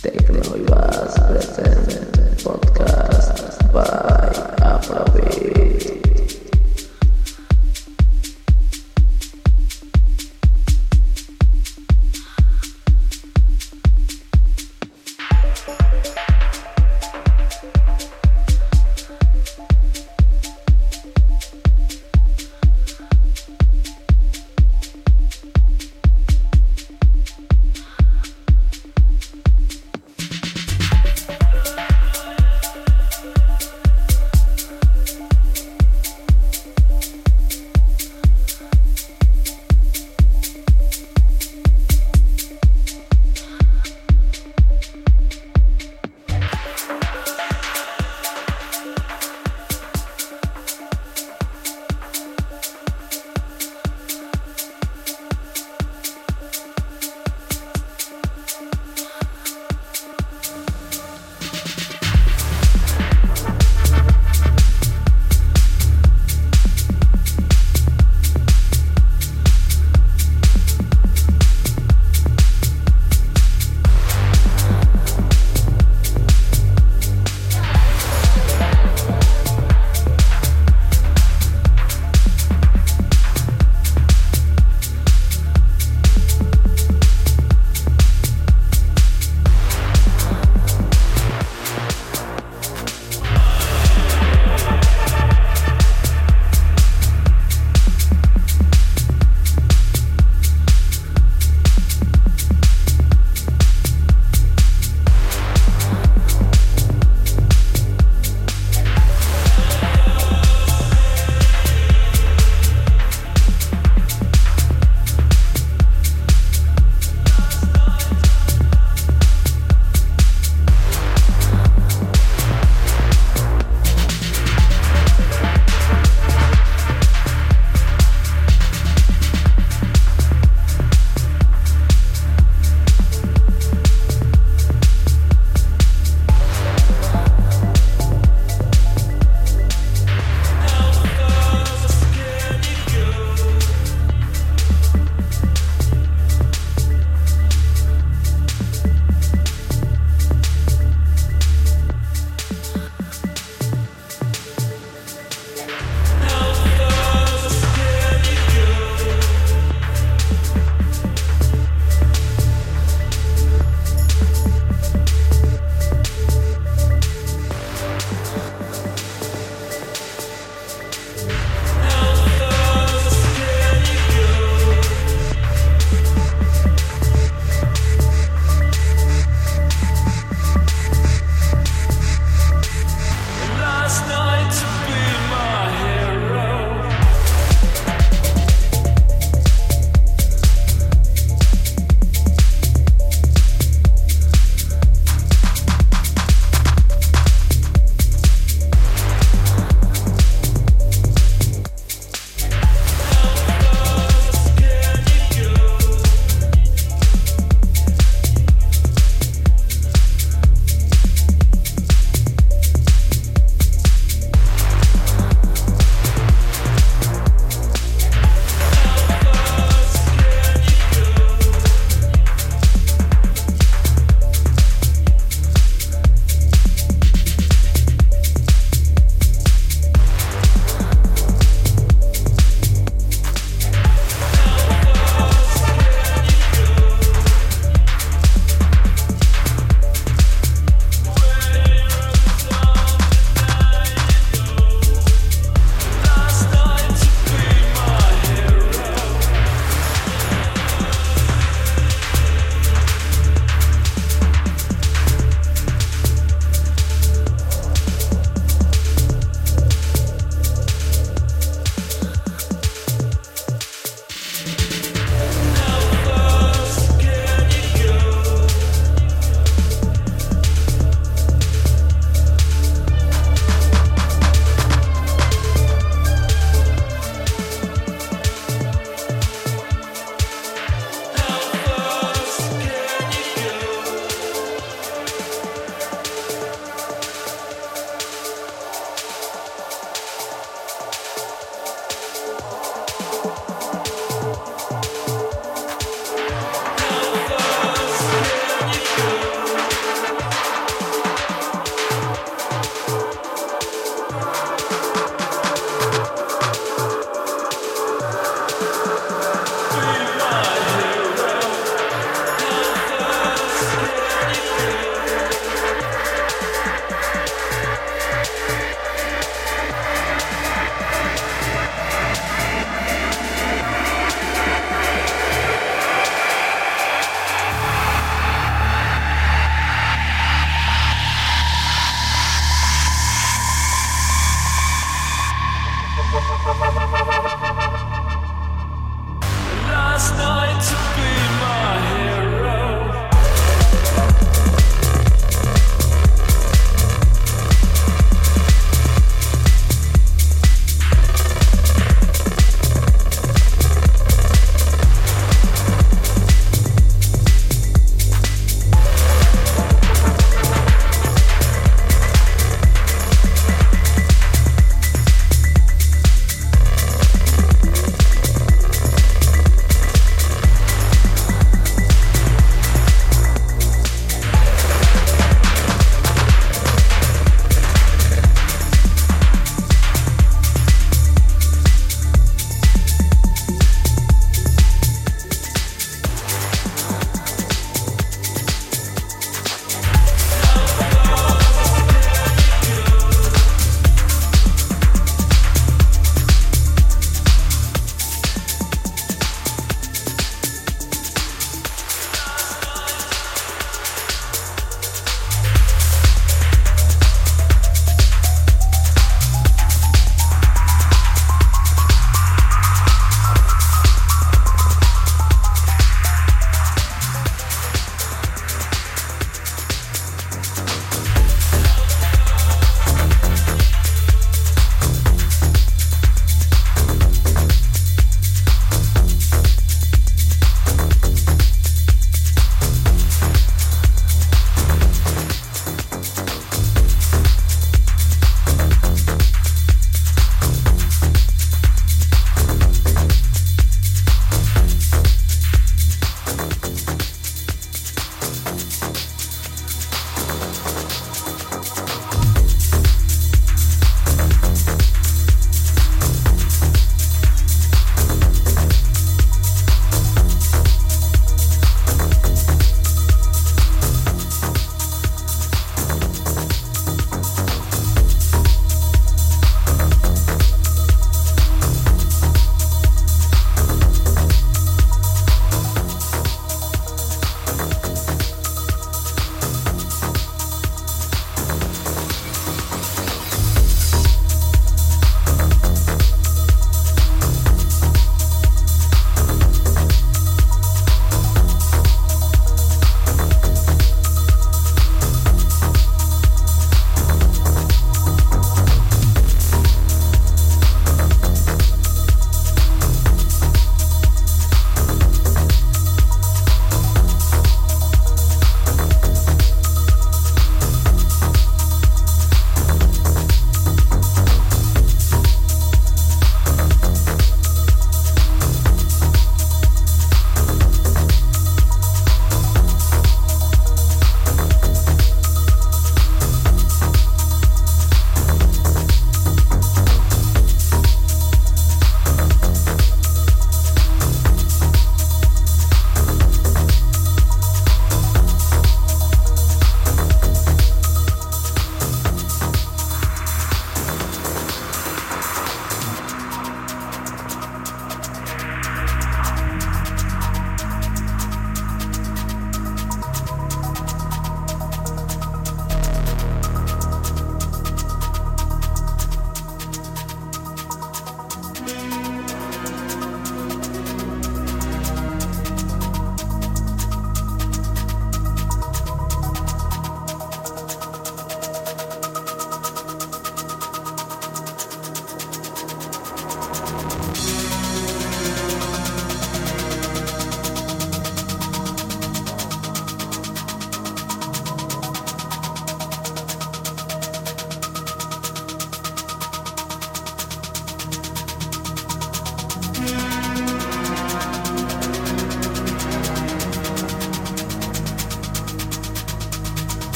Technolivas present podcast by Afrobeat.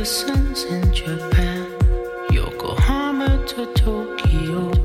Ferguson's in Japan, Yokohama to Tokyo.